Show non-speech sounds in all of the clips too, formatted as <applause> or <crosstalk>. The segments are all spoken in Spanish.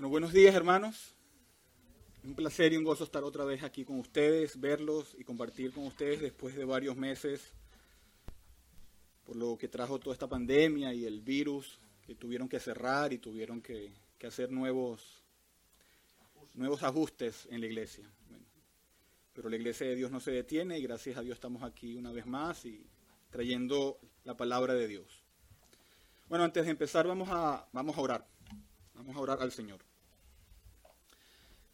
Bueno, buenos días hermanos. Un placer y un gozo estar otra vez aquí con ustedes, verlos y compartir con ustedes después de varios meses por lo que trajo toda esta pandemia y el virus que tuvieron que cerrar y tuvieron que, hacer nuevos, nuevos ajustes en la iglesia. Pero la iglesia de Dios no se detiene y gracias a Dios estamos aquí una vez más y trayendo la palabra de Dios. Bueno, antes de empezar vamos a, vamos a orar. Vamos a orar al Señor.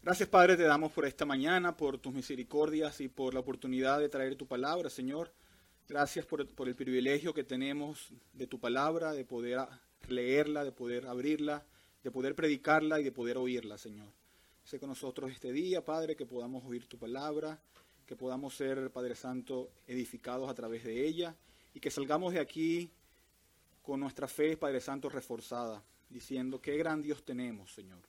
Gracias Padre, te damos por esta mañana, por tus misericordias y por la oportunidad de traer tu palabra, Señor. Gracias por, por el privilegio que tenemos de tu palabra, de poder leerla, de poder abrirla, de poder predicarla y de poder oírla, Señor. Sé con nosotros este día, Padre, que podamos oír tu palabra, que podamos ser, Padre Santo, edificados a través de ella y que salgamos de aquí con nuestra fe, Padre Santo, reforzada, diciendo qué gran Dios tenemos, Señor.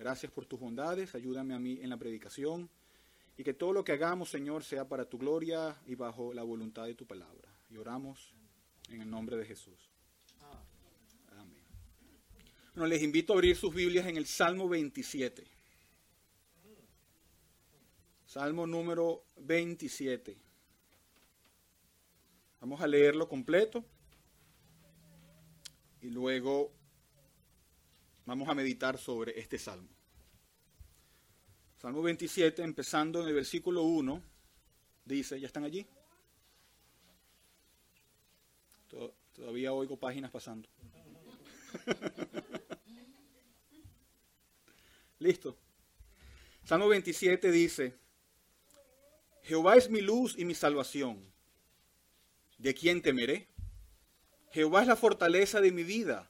Gracias por tus bondades, ayúdame a mí en la predicación y que todo lo que hagamos, Señor, sea para tu gloria y bajo la voluntad de tu palabra. Y oramos en el nombre de Jesús. Amén. Bueno, les invito a abrir sus Biblias en el Salmo 27. Salmo número 27. Vamos a leerlo completo y luego vamos a meditar sobre este salmo. Salmo 27, empezando en el versículo 1, dice, ¿ya están allí? Todavía oigo páginas pasando. <laughs> Listo. Salmo 27 dice, Jehová es mi luz y mi salvación. ¿De quién temeré? Jehová es la fortaleza de mi vida.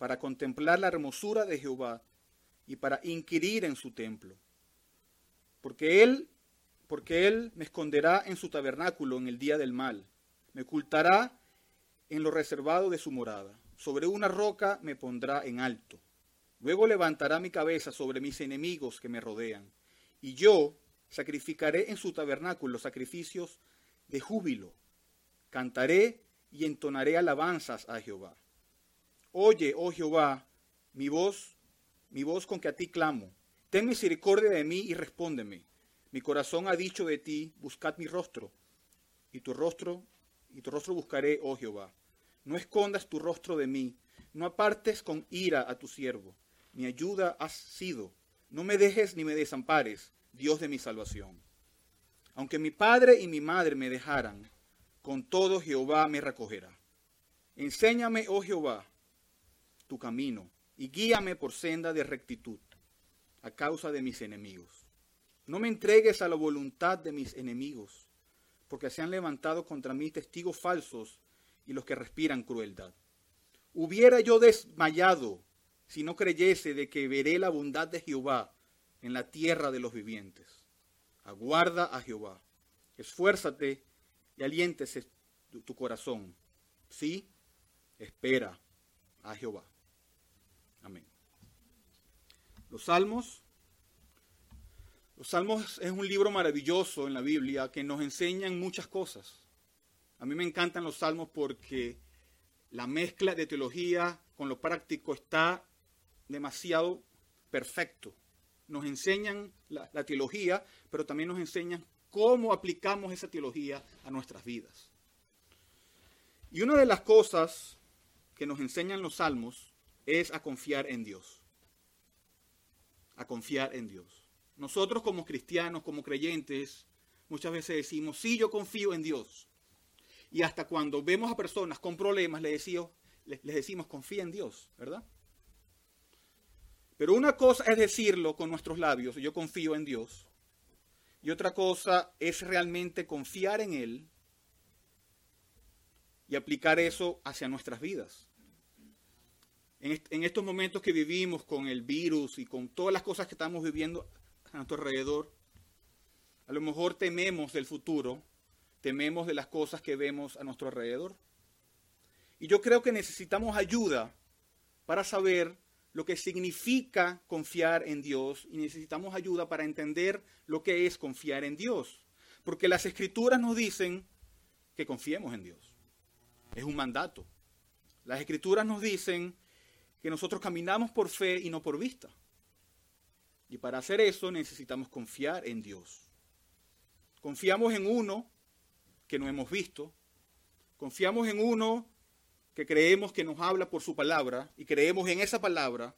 para contemplar la hermosura de Jehová y para inquirir en su templo. Porque él, porque él me esconderá en su tabernáculo en el día del mal, me ocultará en lo reservado de su morada. Sobre una roca me pondrá en alto. Luego levantará mi cabeza sobre mis enemigos que me rodean, y yo sacrificaré en su tabernáculo sacrificios de júbilo. Cantaré y entonaré alabanzas a Jehová. Oye, oh Jehová, mi voz, mi voz con que a ti clamo. Ten misericordia de mí y respóndeme. Mi corazón ha dicho de ti, buscad mi rostro. Y tu rostro, y tu rostro buscaré, oh Jehová. No escondas tu rostro de mí, no apartes con ira a tu siervo. Mi ayuda has sido. No me dejes ni me desampares, Dios de mi salvación. Aunque mi padre y mi madre me dejaran, con todo Jehová me recogerá. Enséñame, oh Jehová, tu camino, y guíame por senda de rectitud, a causa de mis enemigos. No me entregues a la voluntad de mis enemigos, porque se han levantado contra mí testigos falsos y los que respiran crueldad. Hubiera yo desmayado si no creyese de que veré la bondad de Jehová en la tierra de los vivientes. Aguarda a Jehová, esfuérzate y aliéntese tu, corazón. Sí, espera a Jehová. Amén. Los Salmos. Los Salmos es un libro maravilloso en la Biblia que nos enseñan muchas cosas. A mí me encantan los Salmos porque la mezcla de teología con lo práctico está demasiado perfecto. Nos enseñan la, la teología, pero también nos enseñan cómo aplicamos esa teología a nuestras vidas. Y una de las cosas que nos enseñan los salmos es a confiar en Dios. A confiar en Dios. Nosotros como cristianos, como creyentes, muchas veces decimos, sí, yo confío en Dios. Y hasta cuando vemos a personas con problemas, les decimos, les decimos confía en Dios, ¿verdad? Pero una cosa es decirlo con nuestros labios, yo confío en Dios, y otra cosa es realmente confiar en Él y aplicar eso hacia nuestras vidas. En, estos momentos que vivimos con el virus y con todas las cosas que estamos viviendo a nuestro alrededor, a lo mejor tememos del futuro, tememos de las cosas que vemos a nuestro alrededor. Y yo creo que necesitamos ayuda para saber lo que significa confiar en Dios y necesitamos ayuda para entender lo que es confiar en Dios. Porque las escrituras nos dicen que confiemos en Dios. Es un mandato. Las escrituras nos dicen que nosotros caminamos por fe y no por vista. Y para hacer eso necesitamos confiar en Dios. Confiamos en uno que no hemos visto. Confiamos en uno que creemos que nos habla por su palabra y creemos en esa palabra.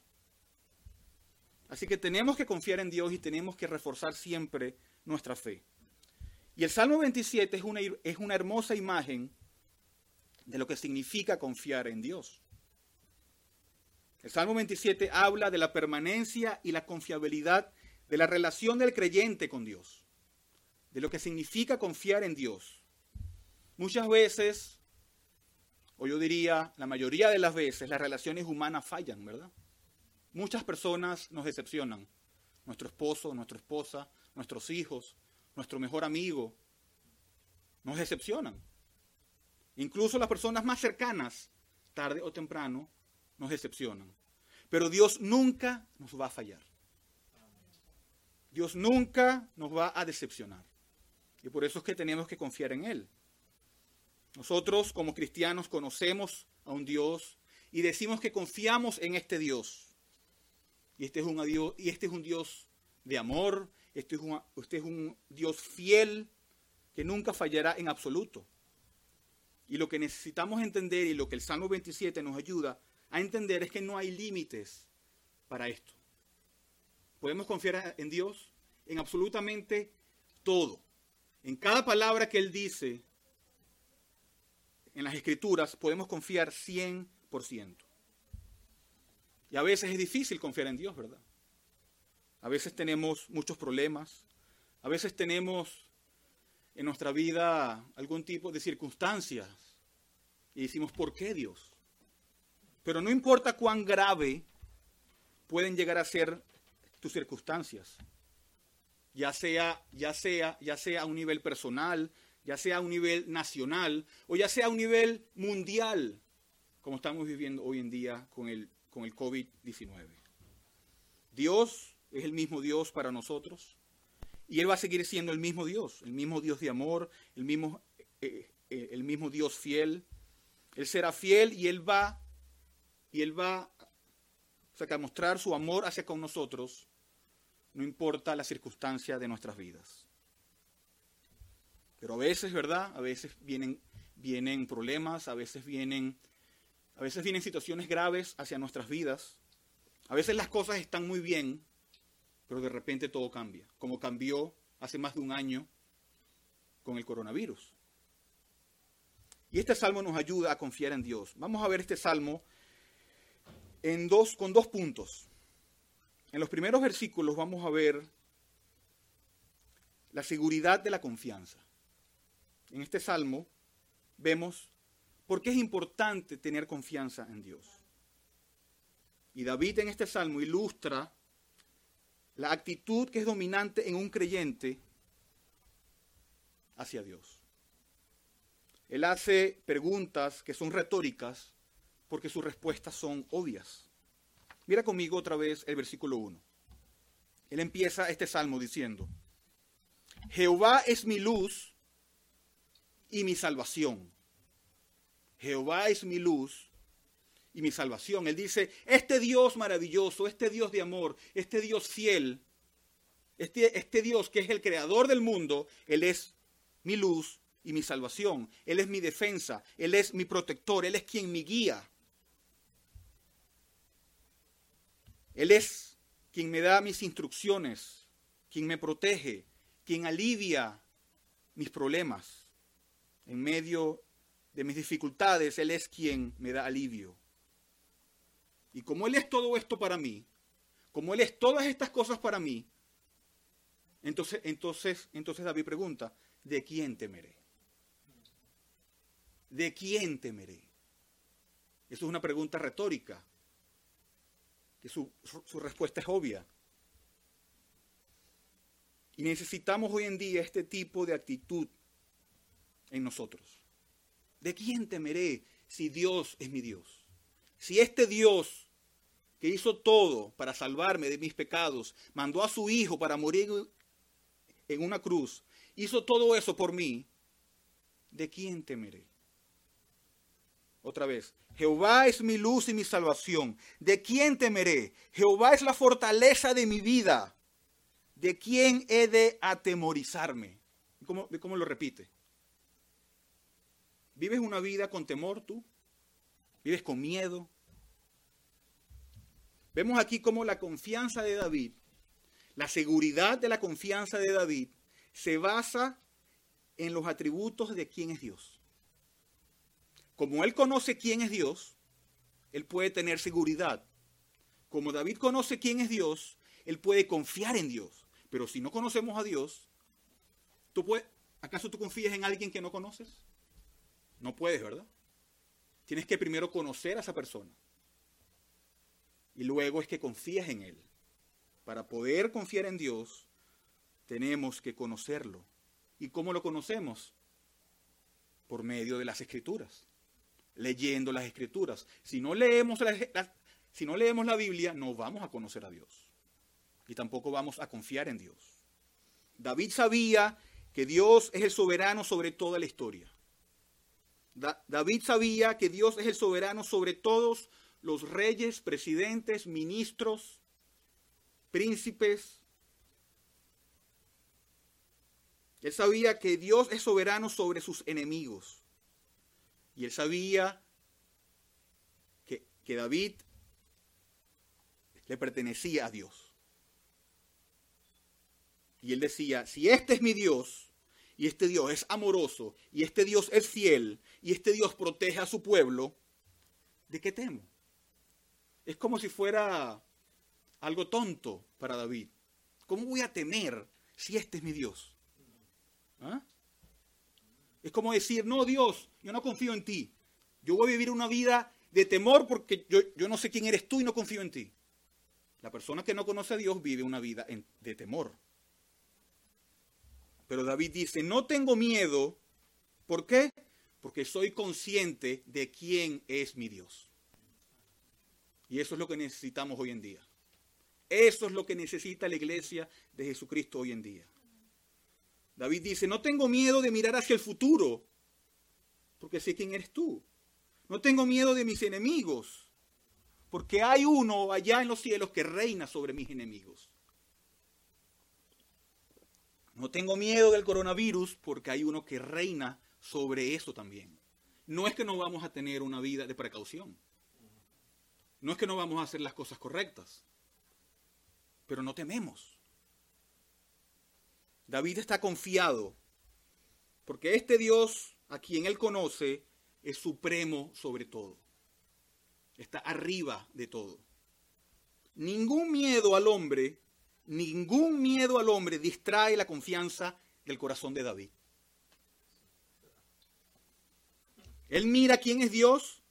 Así que tenemos que confiar en Dios y tenemos que reforzar siempre nuestra fe. Y el Salmo 27 es una, es una hermosa imagen de lo que significa confiar en Dios. El Salmo 27 habla de la permanencia y la confiabilidad de la relación del creyente con Dios, de lo que significa confiar en Dios. Muchas veces, o yo diría la mayoría de las veces, las relaciones humanas fallan, ¿verdad? Muchas personas nos decepcionan. Nuestro esposo, nuestra esposa, nuestros hijos, nuestro mejor amigo, nos decepcionan. Incluso las personas más cercanas, tarde o temprano, nos decepcionan. Pero Dios nunca nos va a fallar. Dios nunca nos va a decepcionar. Y por eso es que tenemos que confiar en Él. Nosotros como cristianos conocemos a un Dios y decimos que confiamos en este Dios. Y este es un, Dios, y este es un Dios de amor, este es, este es un Dios fiel que nunca fallará en absoluto. Y lo que necesitamos entender y lo que el Salmo 27 nos ayuda a entender es que no hay límites para esto. Podemos confiar en Dios en absolutamente todo. En cada palabra que Él dice en las escrituras podemos confiar 100%. Y a veces es difícil confiar en Dios, ¿verdad? A veces tenemos muchos problemas, a veces tenemos en nuestra vida algún tipo de circunstancias y decimos, ¿por qué Dios? Pero no importa cuán grave pueden llegar a ser tus circunstancias, ya sea, ya sea, ya sea a un nivel personal, ya sea a un nivel nacional o ya sea a un nivel mundial, como estamos viviendo hoy en día con el, con el COVID-19. Dios es el mismo Dios para nosotros y Él va a seguir siendo el mismo Dios, el mismo Dios de amor, el mismo, eh, eh, el mismo Dios fiel. Él será fiel y Él va y Él va a mostrar su amor hacia con nosotros, no importa la circunstancia de nuestras vidas. Pero a veces, ¿verdad? A veces vienen, vienen problemas, a veces vienen, a veces vienen situaciones graves hacia nuestras vidas. A veces las cosas están muy bien, pero de repente todo cambia, como cambió hace más de un año con el coronavirus. Y este salmo nos ayuda a confiar en Dios. Vamos a ver este salmo en dos, con dos puntos. En los primeros versículos vamos a ver la seguridad de la confianza. En este salmo vemos por qué es importante tener confianza en Dios. Y David en este salmo ilustra la actitud que es dominante en un creyente hacia Dios. Él hace preguntas que son retóricas porque sus respuestas son obvias. Mira conmigo otra vez el versículo 1. Él empieza este salmo diciendo, Jehová es mi luz y mi salvación. Jehová es mi luz y mi salvación. Él dice, este Dios maravilloso, este Dios de amor, este Dios fiel, este, este Dios que es el creador del mundo, Él es mi luz y mi salvación. Él es mi defensa, Él es mi protector, Él es quien me guía. Él es quien me da mis instrucciones, quien me protege, quien alivia mis problemas. En medio de mis dificultades, Él es quien me da alivio. Y como Él es todo esto para mí, como Él es todas estas cosas para mí, entonces, entonces, entonces David pregunta, ¿de quién temeré? ¿De quién temeré? Eso es una pregunta retórica. Que su, su respuesta es obvia. Y necesitamos hoy en día este tipo de actitud en nosotros. ¿De quién temeré si Dios es mi Dios? Si este Dios que hizo todo para salvarme de mis pecados, mandó a su Hijo para morir en una cruz, hizo todo eso por mí, ¿de quién temeré? Otra vez, Jehová es mi luz y mi salvación. ¿De quién temeré? Jehová es la fortaleza de mi vida. ¿De quién he de atemorizarme? ¿Cómo, lo repite? ¿Vives una vida con temor tú? ¿Vives con miedo? Vemos aquí cómo la confianza de David, la seguridad de la confianza de David, se basa en los atributos de quién es Dios. Como él conoce quién es Dios, él puede tener seguridad. Como David conoce quién es Dios, él puede confiar en Dios. Pero si no conocemos a Dios, ¿tú puedes, ¿acaso tú confías en alguien que no conoces? No puedes, ¿verdad? Tienes que primero conocer a esa persona. Y luego es que confías en Él. Para poder confiar en Dios, tenemos que conocerlo. ¿Y cómo lo conocemos? Por medio de las escrituras leyendo las escrituras. Si no leemos la, si no leemos la Biblia, no vamos a conocer a Dios. Y tampoco vamos a confiar en Dios. David sabía que Dios es el soberano sobre toda la historia. David sabía que Dios es el soberano sobre todos los reyes, presidentes, ministros, príncipes. Él sabía que Dios es soberano sobre sus enemigos. Y él sabía que, que David le pertenecía a Dios. Y él decía, si este es mi Dios, y este Dios es amoroso, y este Dios es fiel, y este Dios protege a su pueblo, ¿de qué temo? Es como si fuera algo tonto para David. ¿Cómo voy a temer si este es mi Dios? ¿Ah? Es como decir, no, Dios, yo no confío en ti. Yo voy a vivir una vida de temor porque yo, no sé quién eres tú y no confío en ti. La persona que no conoce a Dios vive una vida de temor. Pero David dice, no tengo miedo. ¿Por qué? Porque soy consciente de quién es mi Dios. Y eso es lo que necesitamos hoy en día. Eso es lo que necesita la iglesia de Jesucristo hoy en día. David dice, no tengo miedo de mirar hacia el futuro, porque sé quién eres tú. No tengo miedo de mis enemigos, porque hay uno allá en los cielos que reina sobre mis enemigos. No tengo miedo del coronavirus, porque hay uno que reina sobre eso también. No es que no vamos a tener una vida de precaución. No es que no vamos a hacer las cosas correctas. Pero no tememos. David está confiado, porque este Dios a quien él conoce es supremo sobre todo. Está arriba de todo. Ningún miedo al hombre, ningún miedo al hombre distrae la confianza del corazón de David. Él mira quién es Dios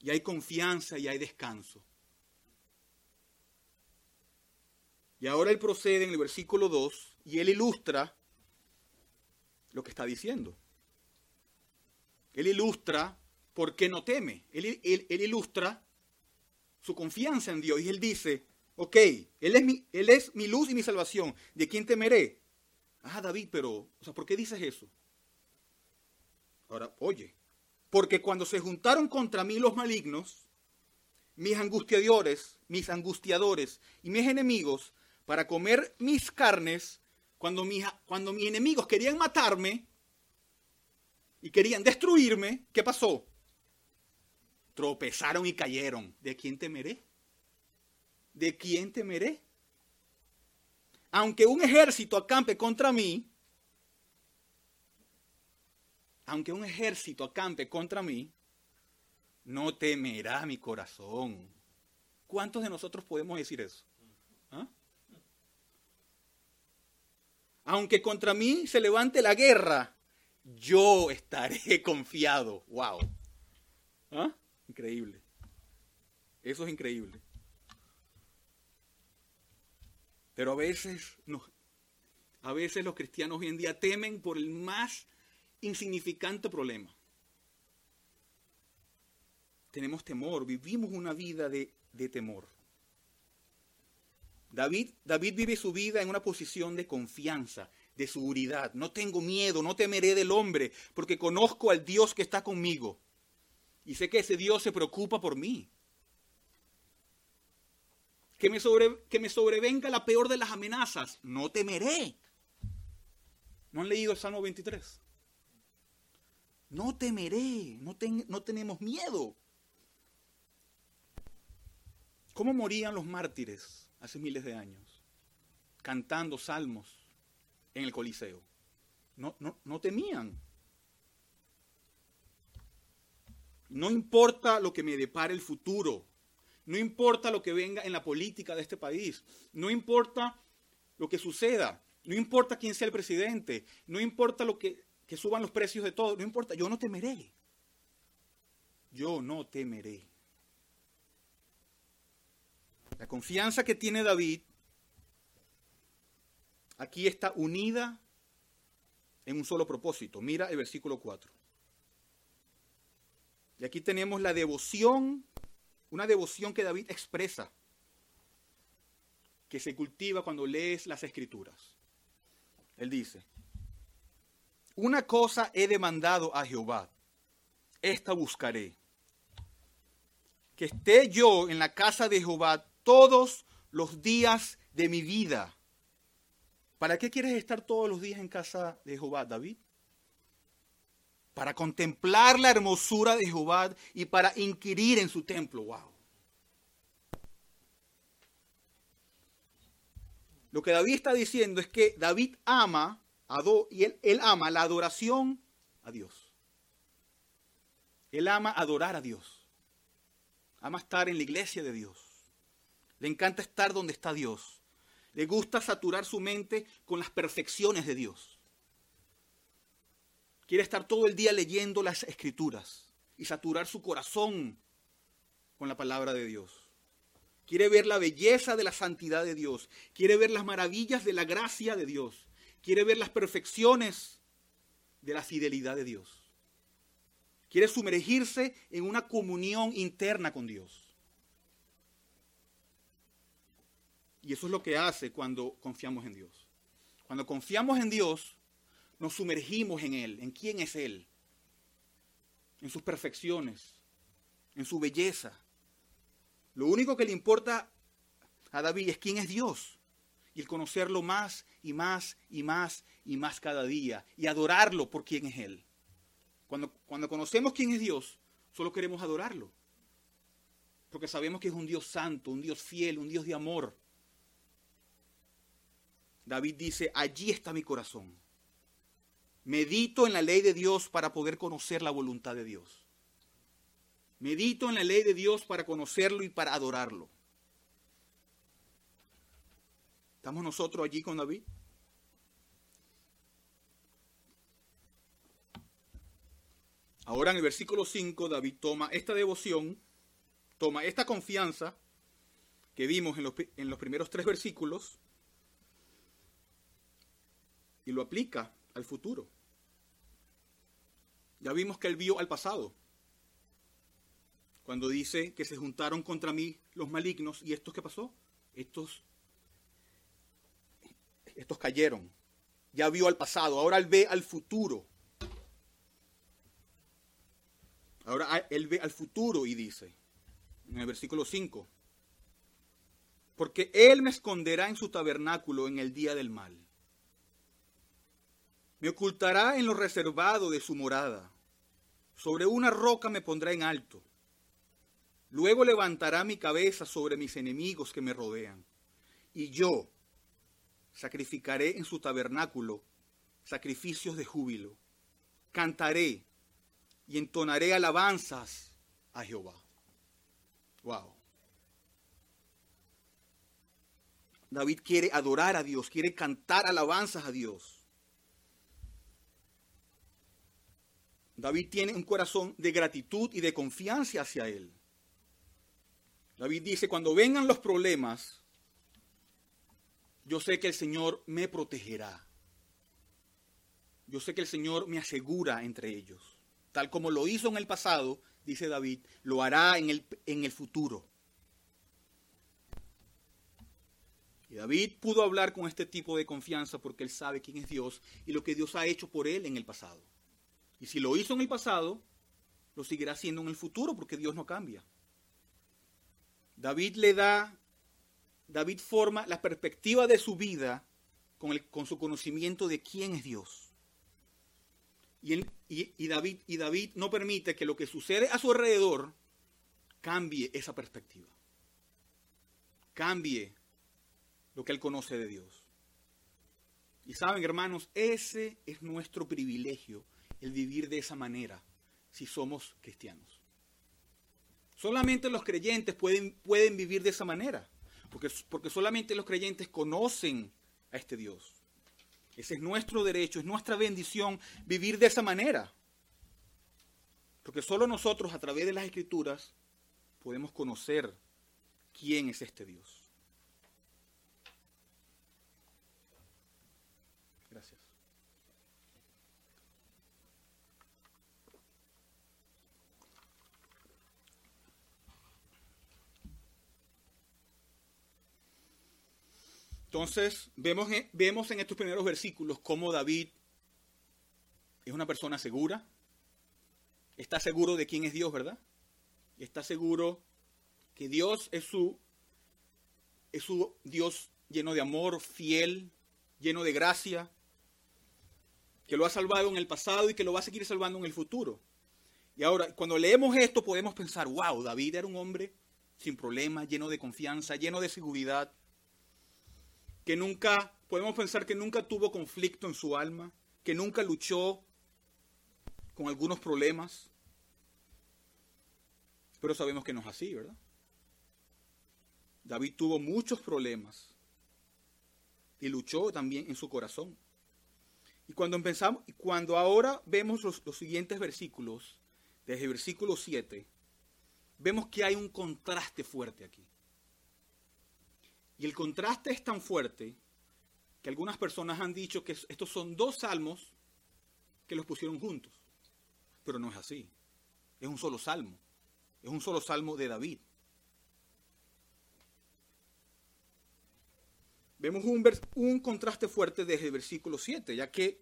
y hay confianza y hay descanso. Y ahora él procede en el versículo 2 y él ilustra lo que está diciendo. Él ilustra por qué no teme. Él, ilustra su confianza en Dios. Y él dice, ok, él es, mi, él es mi luz y mi salvación. ¿De quién temeré? Ah, David, pero, o sea, ¿por qué dices eso? Ahora, oye, porque cuando se juntaron contra mí los malignos, mis angustiadores, mis angustiadores y mis enemigos, para comer mis carnes, cuando, cuando mis enemigos querían matarme y querían destruirme, ¿qué pasó? Tropezaron y cayeron. ¿De quién temeré? ¿De quién temeré? Aunque un ejército acampe contra mí, aunque un ejército acampe contra mí, no temerá mi corazón. ¿Cuántos de nosotros podemos decir eso? ¿Ah? Aunque contra mí se levante la guerra, yo estaré <laughs> confiado. ¡Wow! ¿Ah? Increíble. Eso es increíble. Pero a veces, a veces los cristianos hoy en día temen por el más insignificante problema. Tenemos temor, vivimos una vida de temor. David, David vive su vida en una posición de confianza, de seguridad. No tengo miedo, no temeré del hombre, porque conozco al Dios que está conmigo. Y sé que ese Dios se preocupa por mí. Que me, que me sobrevenga la peor de las amenazas. No temeré. ¿No han leído el Salmo 23? No temeré, no, no tenemos miedo. ¿Cómo morían los mártires hace miles de años? Cantando salmos en el Coliseo. No, no, no temían. No importa lo que me depare el futuro. No importa lo que venga en la política de este país. No importa lo que suceda. No importa quién sea el presidente. No importa lo que, que suban los precios de todo. No importa. Yo no temeré. Yo no temeré. La confianza que tiene David aquí está unida en un solo propósito. Mira el versículo 4. Y aquí tenemos la devoción, una devoción que David expresa, que se cultiva cuando lees las escrituras. Él dice, una cosa he demandado a Jehová, esta buscaré, que esté yo en la casa de Jehová todos los días de mi vida. ¿Para qué quieres estar todos los días en casa de Jehová, David? Para contemplar la hermosura de Jehová y para inquirir en su templo. Wow. Lo que David está diciendo es que David ama y él, él ama la adoración a Dios. Él ama adorar a Dios. Ama estar en la iglesia de Dios. Le encanta estar donde está Dios. Le gusta saturar su mente con las perfecciones de Dios. Quiere estar todo el día leyendo las escrituras y saturar su corazón con la palabra de Dios. Quiere ver la belleza de la santidad de Dios. Quiere ver las maravillas de la gracia de Dios. Quiere ver las perfecciones de la fidelidad de Dios. Quiere sumergirse en una comunión interna con Dios. Y eso es lo que hace cuando confiamos en Dios. Cuando confiamos en Dios, nos sumergimos en Él, en quién es Él, en sus perfecciones, en su belleza. Lo único que le importa a David es quién es Dios y el conocerlo más y más y más y más cada día y adorarlo por quién es Él. Cuando, cuando conocemos quién es Dios, solo queremos adorarlo. Porque sabemos que es un Dios santo, un Dios fiel, un Dios de amor. David dice, allí está mi corazón. Medito en la ley de Dios para poder conocer la voluntad de Dios. Medito en la ley de Dios para conocerlo y para adorarlo. ¿Estamos nosotros allí con David? Ahora en el versículo 5 David toma esta devoción, toma esta confianza que vimos en los, en los primeros tres versículos y lo aplica al futuro. Ya vimos que él vio al pasado, cuando dice que se juntaron contra mí los malignos y estos qué pasó, estos, estos cayeron. Ya vio al pasado, ahora él ve al futuro. Ahora él ve al futuro y dice, en el versículo 5, porque él me esconderá en su tabernáculo en el día del mal me ocultará en lo reservado de su morada. Sobre una roca me pondrá en alto. Luego levantará mi cabeza sobre mis enemigos que me rodean. Y yo sacrificaré en su tabernáculo sacrificios de júbilo. Cantaré y entonaré alabanzas a Jehová. Wow. David quiere adorar a Dios, quiere cantar alabanzas a Dios. David tiene un corazón de gratitud y de confianza hacia Él. David dice, cuando vengan los problemas, yo sé que el Señor me protegerá. Yo sé que el Señor me asegura entre ellos. Tal como lo hizo en el pasado, dice David, lo hará en el, en el futuro. Y David pudo hablar con este tipo de confianza porque él sabe quién es Dios y lo que Dios ha hecho por él en el pasado. Y si lo hizo en el pasado, lo seguirá haciendo en el futuro porque Dios no cambia. David le da, David forma la perspectiva de su vida con, el, con su conocimiento de quién es Dios. Y, y, David, y David no permite que lo que sucede a su alrededor cambie esa perspectiva. Cambie lo que él conoce de Dios. Y saben, hermanos, ese es nuestro privilegio, el vivir de esa manera, si somos cristianos. Solamente los creyentes pueden, pueden vivir de esa manera, porque, porque solamente los creyentes conocen a este Dios. Ese es nuestro derecho, es nuestra bendición vivir de esa manera. Porque solo nosotros a través de las escrituras podemos conocer quién es este Dios. Entonces, vemos, vemos en estos primeros versículos cómo David es una persona segura, está seguro de quién es Dios, ¿verdad? Está seguro que Dios es su, es su Dios lleno de amor, fiel, lleno de gracia, que lo ha salvado en el pasado y que lo va a seguir salvando en el futuro. Y ahora, cuando leemos esto, podemos pensar, wow, David era un hombre sin problemas, lleno de confianza, lleno de seguridad que nunca, podemos pensar que nunca tuvo conflicto en su alma, que nunca luchó con algunos problemas. Pero sabemos que no es así, ¿verdad? David tuvo muchos problemas y luchó también en su corazón. Y cuando empezamos, y cuando ahora vemos los, los siguientes versículos, desde el versículo 7, vemos que hay un contraste fuerte aquí. Y el contraste es tan fuerte que algunas personas han dicho que estos son dos salmos que los pusieron juntos. Pero no es así. Es un solo salmo. Es un solo salmo de David. Vemos un, contraste fuerte desde el versículo 7, ya que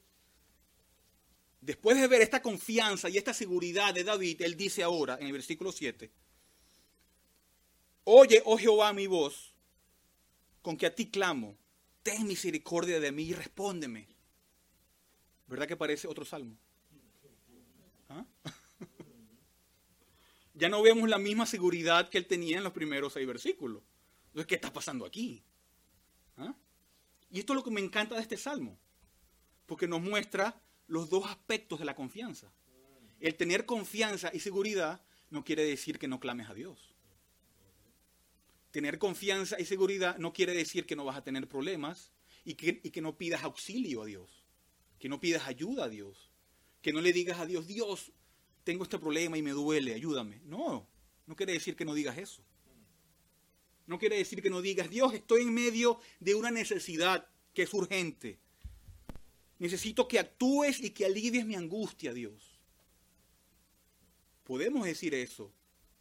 después de ver esta confianza y esta seguridad de David, él dice ahora en el versículo 7, Oye, oh Jehová, mi voz, con que a ti clamo, ten misericordia de mí y respóndeme. ¿Verdad que parece otro salmo? ¿Ah? <laughs> ya no vemos la misma seguridad que él tenía en los primeros seis versículos. Entonces, ¿qué está pasando aquí? ¿Ah? Y esto es lo que me encanta de este salmo, porque nos muestra los dos aspectos de la confianza. El tener confianza y seguridad no quiere decir que no clames a Dios. Tener confianza y seguridad no quiere decir que no vas a tener problemas y que, que no pidas auxilio a Dios, que no pidas ayuda a Dios, que no le digas a Dios, Dios, tengo este problema y me duele, ayúdame. No, no quiere decir que no digas eso. No quiere decir que no digas, Dios, estoy en medio de una necesidad que es urgente. Necesito que actúes y que alivies mi angustia, Dios. Podemos decir eso,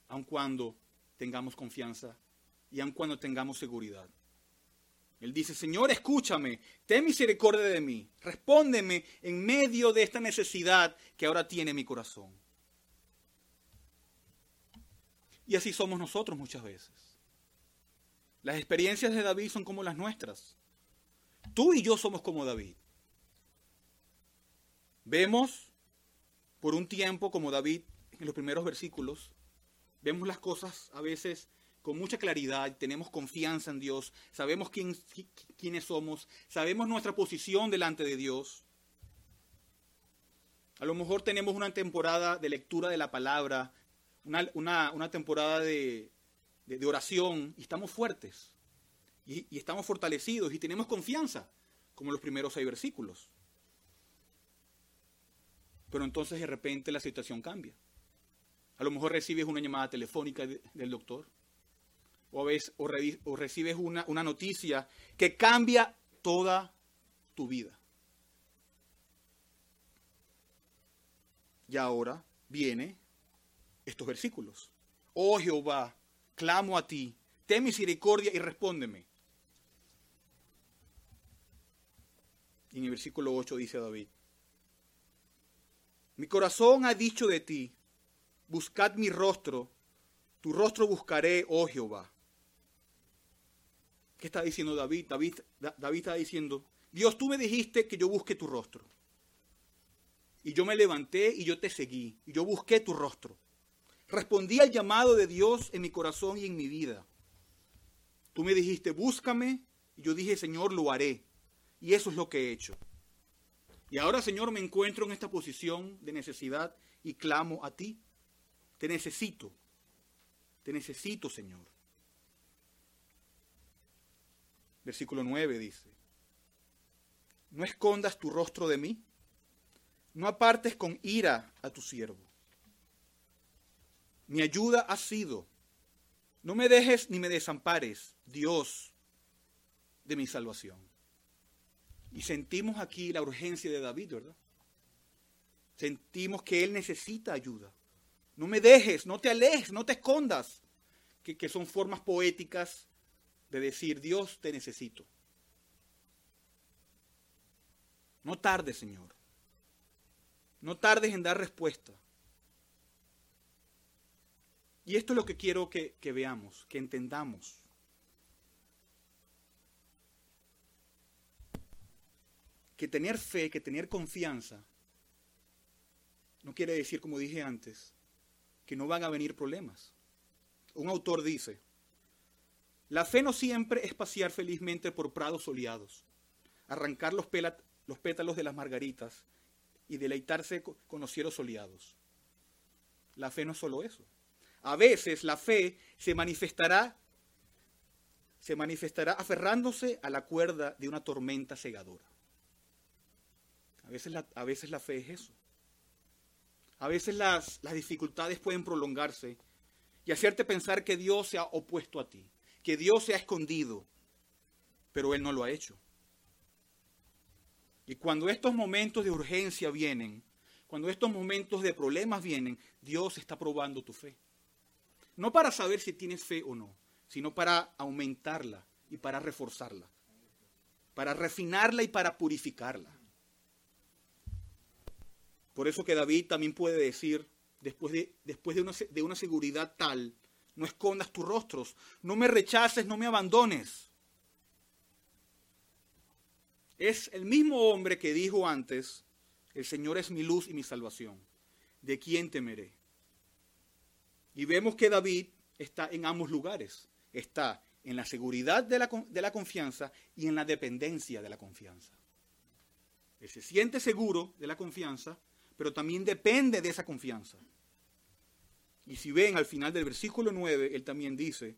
aun cuando tengamos confianza y aun cuando tengamos seguridad. Él dice, Señor, escúchame, ten misericordia de mí, respóndeme en medio de esta necesidad que ahora tiene mi corazón. Y así somos nosotros muchas veces. Las experiencias de David son como las nuestras. Tú y yo somos como David. Vemos por un tiempo como David en los primeros versículos, vemos las cosas a veces con mucha claridad, tenemos confianza en Dios, sabemos quién, quiénes somos, sabemos nuestra posición delante de Dios. A lo mejor tenemos una temporada de lectura de la palabra, una, temporada de, oración y estamos fuertes y, y estamos fortalecidos y tenemos confianza, como los primeros seis versículos. Pero entonces de repente la situación cambia. A lo mejor recibes una llamada telefónica del doctor o, ves, o, o recibes una, una noticia que cambia toda tu vida. Y ahora viene estos versículos. Oh Jehová, clamo a ti, ten misericordia y respóndeme. Y en el versículo 8 dice David, mi corazón ha dicho de ti, buscad mi rostro, tu rostro buscaré, oh Jehová. ¿Qué está diciendo David? David, está diciendo, Dios, tú me dijiste que yo busque tu rostro. Y yo me levanté y yo te seguí, y yo busqué tu rostro. Respondí al llamado de Dios en mi corazón y en mi vida. Tú me dijiste, búscame, y yo dije, Señor, lo haré. Y eso es lo que he hecho. Y ahora, Señor, me encuentro en esta posición de necesidad y clamo a ti. Te necesito. Te necesito, Señor. Versículo 9 dice, no escondas tu rostro de mí, no apartes con ira a tu siervo. Mi ayuda ha sido, no me dejes ni me desampares, Dios de mi salvación. Y sentimos aquí la urgencia de David, ¿verdad? Sentimos que él necesita ayuda. No me dejes, no te alejes, no te escondas. Que, que son formas poéticas de decir, Dios, te necesito. No tardes, Señor. No tardes en dar respuesta. Y esto es lo que quiero que, que veamos, que entendamos. que tener fe, que tener confianza, no quiere decir, como dije antes, que no van a venir problemas. Un autor dice, la fe no siempre es pasear felizmente por prados soleados, arrancar los, los pétalos de las margaritas y deleitarse con los cielos soleados. La fe no es solo eso. A veces la fe se manifestará se manifestará aferrándose a la cuerda de una tormenta cegadora. A veces la, fe es eso. A veces las, las dificultades pueden prolongarse y hacerte pensar que Dios se ha opuesto a ti, que Dios se ha escondido, pero Él no lo ha hecho. Y cuando estos momentos de urgencia vienen, cuando estos momentos de problemas vienen, Dios está probando tu fe. No para saber si tienes fe o no, sino para aumentarla y para reforzarla, para refinarla y para purificarla. Por eso que David también puede decir, después de, después de, una, de una seguridad tal, no escondas tus rostros, no me rechaces, no me abandones. Es el mismo hombre que dijo antes, el Señor es mi luz y mi salvación. ¿De quién temeré? Y vemos que David está en ambos lugares. Está en la seguridad de la, de la confianza y en la dependencia de la confianza. Él se siente seguro de la confianza pero también depende de esa confianza. Y si ven al final del versículo 9, él también dice,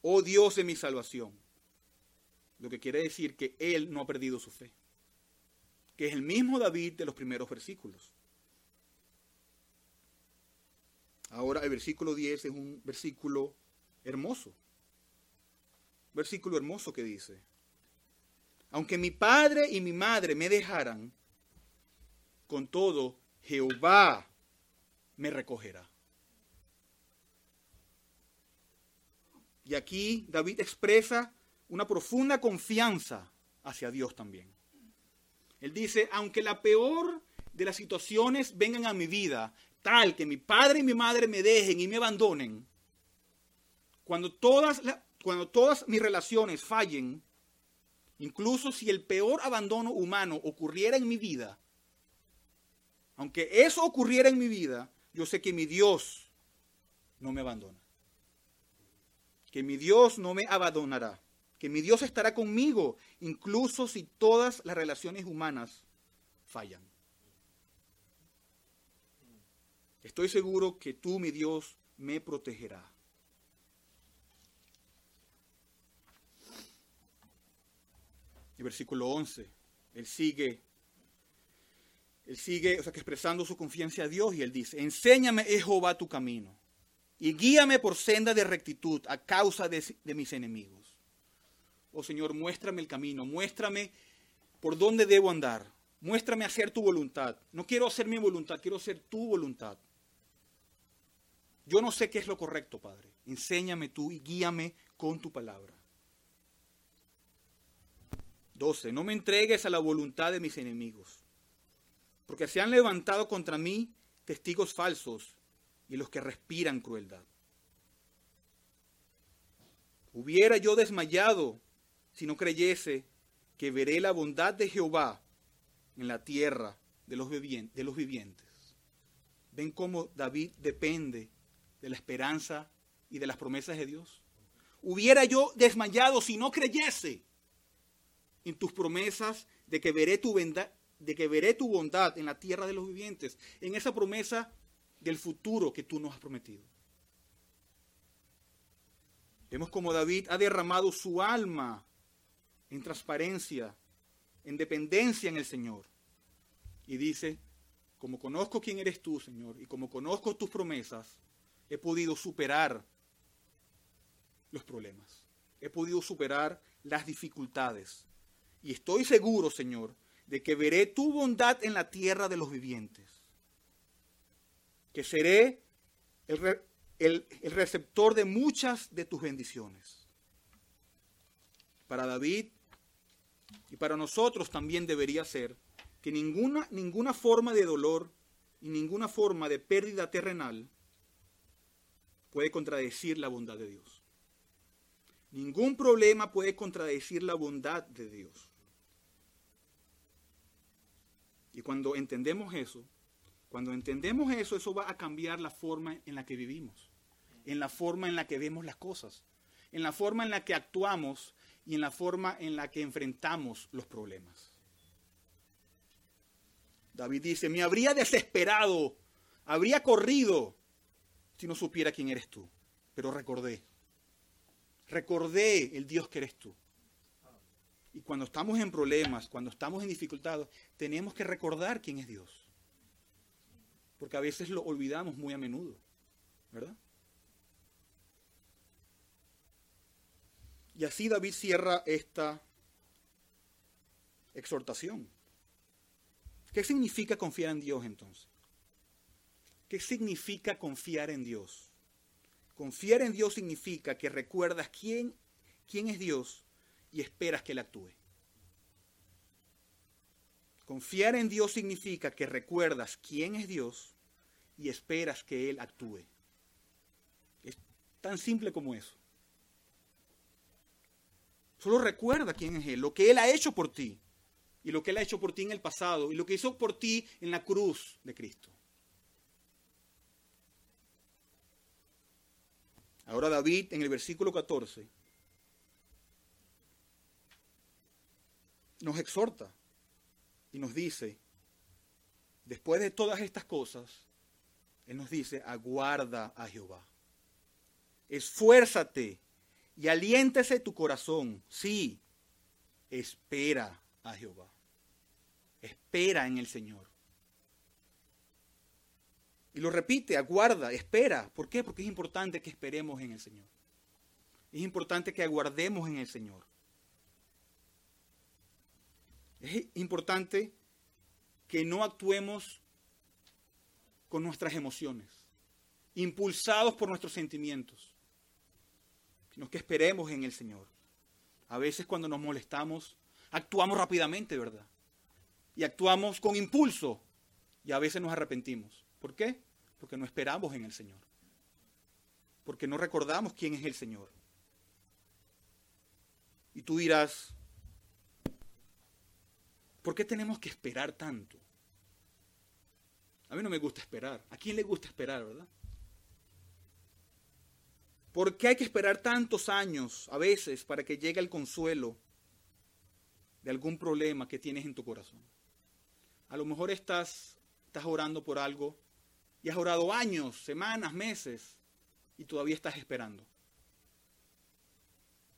oh Dios de mi salvación. Lo que quiere decir que él no ha perdido su fe. Que es el mismo David de los primeros versículos. Ahora el versículo 10 es un versículo hermoso. Versículo hermoso que dice, aunque mi padre y mi madre me dejaran, con todo Jehová me recogerá. Y aquí David expresa una profunda confianza hacia Dios también. Él dice, aunque la peor de las situaciones vengan a mi vida, tal que mi padre y mi madre me dejen y me abandonen, cuando todas, cuando todas mis relaciones fallen, incluso si el peor abandono humano ocurriera en mi vida, aunque eso ocurriera en mi vida, yo sé que mi Dios no me abandona. Que mi Dios no me abandonará. Que mi Dios estará conmigo, incluso si todas las relaciones humanas fallan. Estoy seguro que tú, mi Dios, me protegerá. El versículo 11, él sigue él sigue o sea, expresando su confianza a Dios y él dice, enséñame, Jehová, tu camino. Y guíame por senda de rectitud a causa de, mis enemigos. Oh Señor, muéstrame el camino, muéstrame por dónde debo andar, muéstrame hacer tu voluntad. No quiero hacer mi voluntad, quiero hacer tu voluntad. Yo no sé qué es lo correcto, Padre. Enséñame tú y guíame con tu palabra. 12. No me entregues a la voluntad de mis enemigos, porque se han levantado contra mí testigos falsos y los que respiran crueldad. Hubiera yo desmayado si no creyese que veré la bondad de Jehová en la tierra de los, vivientes. ¿Ven cómo David depende de la esperanza y de las promesas de Dios? Hubiera yo desmayado si no creyese en tus promesas de que veré tu, de que veré tu bondad en la tierra de los vivientes, en esa promesa del futuro que tú nos has prometido. Vemos como David ha derramado su alma en transparencia, en dependencia en el Señor. Y dice, como conozco quién eres tú, Señor, y como conozco tus promesas, he podido superar los problemas. He podido superar las dificultades. Y estoy seguro, Señor, de que veré tu bondad en la tierra de los vivientes que seré el, receptor de muchas de tus bendiciones. Para David y para nosotros también debería ser que ninguna, ninguna forma de dolor y ninguna forma de pérdida terrenal puede contradecir la bondad de Dios. Ningún problema puede contradecir la bondad de Dios. Y cuando entendemos eso, cuando entendemos eso, eso va a cambiar la forma en la que vivimos, en la forma en la que vemos las cosas, en la forma en la que actuamos y en la forma en la que enfrentamos los problemas. David dice, me habría desesperado, habría corrido si no supiera quién eres tú. Pero recordé, recordé el Dios que eres tú. Y cuando estamos en problemas, cuando estamos en dificultades, tenemos que recordar quién es Dios porque a veces lo olvidamos muy a menudo, ¿verdad? Y así David cierra esta exhortación. ¿Qué significa confiar en Dios entonces? ¿Qué significa confiar en Dios? Confiar en Dios significa que recuerdas quién, quién es Dios y esperas que Él actúe. Confiar en Dios significa que recuerdas quién es Dios y esperas que Él actúe. Es tan simple como eso. Solo recuerda quién es Él, lo que Él ha hecho por ti y lo que Él ha hecho por ti en el pasado y lo que hizo por ti en la cruz de Cristo. Ahora David en el versículo 14 nos exhorta y nos dice, después de todas estas cosas, Él nos dice, aguarda a Jehová. Esfuérzate y aliéntese tu corazón. Sí, espera a Jehová. Espera en el Señor. Y lo repite, aguarda, espera. ¿Por qué? Porque es importante que esperemos en el Señor. Es importante que aguardemos en el Señor. Es importante que no actuemos con nuestras emociones, impulsados por nuestros sentimientos, sino que esperemos en el Señor. A veces cuando nos molestamos, actuamos rápidamente, ¿verdad? Y actuamos con impulso y a veces nos arrepentimos. ¿Por qué? Porque no esperamos en el Señor. Porque no recordamos quién es el Señor. Y tú dirás, ¿Por qué tenemos que esperar tanto? A mí no me gusta esperar. ¿A quién le gusta esperar, verdad? ¿Por qué hay que esperar tantos años a veces para que llegue el consuelo de algún problema que tienes en tu corazón? A lo mejor estás, estás orando por algo y has orado años, semanas, meses y todavía estás esperando.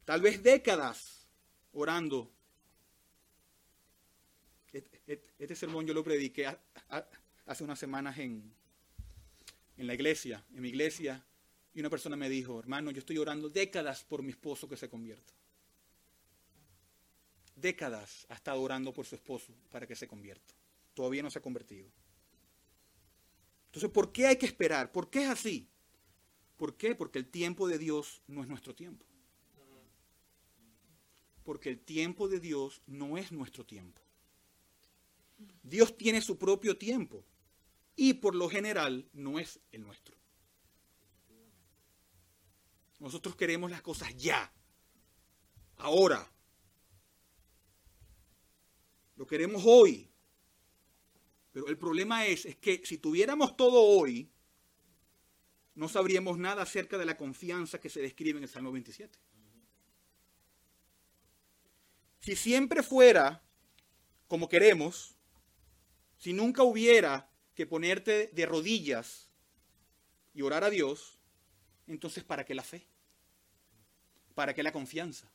Tal vez décadas orando este sermón yo lo prediqué hace unas semanas en, en la iglesia, en mi iglesia, Y una persona me dijo, hermano, yo estoy orando décadas por mi esposo que se convierta. Décadas ha estado orando por su esposo para que se convierta. Todavía no se ha convertido. Entonces, ¿por qué hay que esperar? ¿Por qué es así? ¿Por qué? Porque el tiempo de Dios no es nuestro tiempo. Porque el tiempo de Dios no es nuestro tiempo. Dios tiene su propio tiempo y por lo general no es el nuestro. Nosotros queremos las cosas ya, ahora. Lo queremos hoy. Pero el problema es, es que si tuviéramos todo hoy, no sabríamos nada acerca de la confianza que se describe en el Salmo 27. Si siempre fuera como queremos, si nunca hubiera que ponerte de rodillas y orar a Dios, entonces ¿para qué la fe? ¿Para qué la confianza?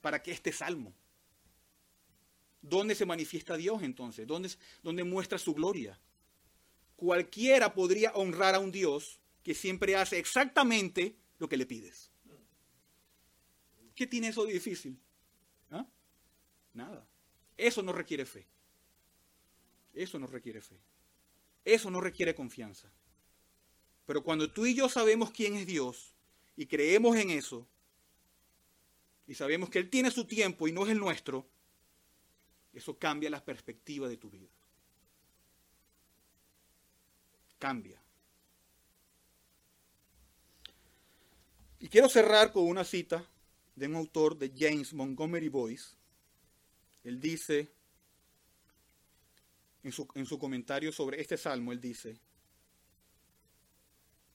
¿Para qué este salmo? ¿Dónde se manifiesta Dios entonces? ¿Dónde, ¿Dónde, muestra su gloria? Cualquiera podría honrar a un Dios que siempre hace exactamente lo que le pides. ¿Qué tiene eso de difícil? ¿Ah? Nada. Eso no requiere fe. Eso no requiere fe. Eso no requiere confianza. Pero cuando tú y yo sabemos quién es Dios y creemos en eso, y sabemos que Él tiene su tiempo y no es el nuestro, eso cambia la perspectiva de tu vida. Cambia. Y quiero cerrar con una cita de un autor de James Montgomery Boyce. Él dice, en su, en su comentario sobre este salmo, él dice,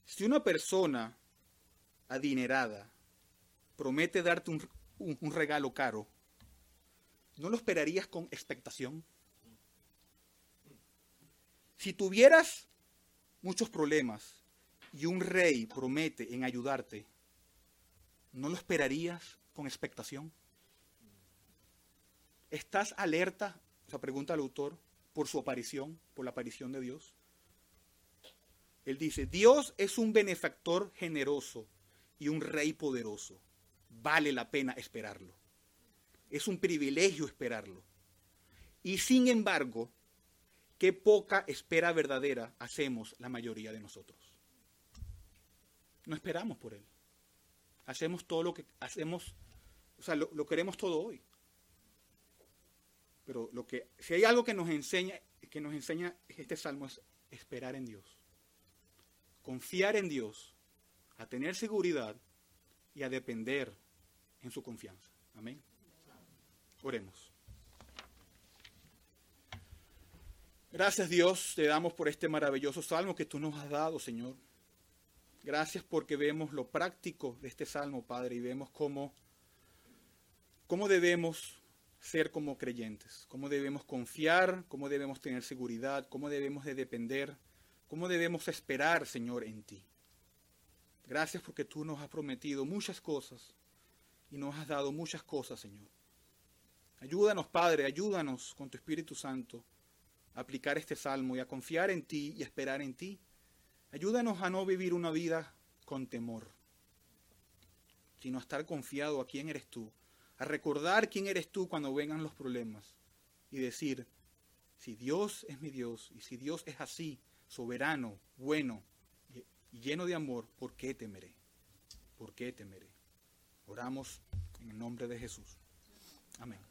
si una persona adinerada promete darte un, un, regalo caro, ¿no lo esperarías con expectación? Si tuvieras muchos problemas y un rey promete en ayudarte, ¿no lo esperarías con expectación? ¿Estás alerta? O sea, pregunta al autor, por su aparición, por la aparición de Dios. Él dice, Dios es un benefactor generoso y un rey poderoso. Vale la pena esperarlo. Es un privilegio esperarlo. Y sin embargo, qué poca espera verdadera hacemos la mayoría de nosotros. No esperamos por Él. Hacemos todo lo que hacemos, o sea, lo, lo queremos todo hoy. Pero lo que, si hay algo que nos enseña, que nos enseña este salmo es esperar en Dios. Confiar en Dios, a tener seguridad y a depender en su confianza. Amén. Oremos. Gracias Dios, te damos por este maravilloso salmo que tú nos has dado, Señor. Gracias porque vemos lo práctico de este salmo, Padre, y vemos cómo, cómo debemos ser como creyentes, cómo debemos confiar, cómo debemos tener seguridad, cómo debemos de depender, cómo debemos esperar, Señor, en ti. Gracias porque tú nos has prometido muchas cosas y nos has dado muchas cosas, Señor. Ayúdanos, Padre, ayúdanos con tu Espíritu Santo a aplicar este salmo y a confiar en ti y a esperar en ti. Ayúdanos a no vivir una vida con temor, sino a estar confiado a quién eres tú a recordar quién eres tú cuando vengan los problemas y decir, si Dios es mi Dios y si Dios es así, soberano, bueno y lleno de amor, ¿por qué temeré? ¿Por qué temeré? Oramos en el nombre de Jesús. Amén.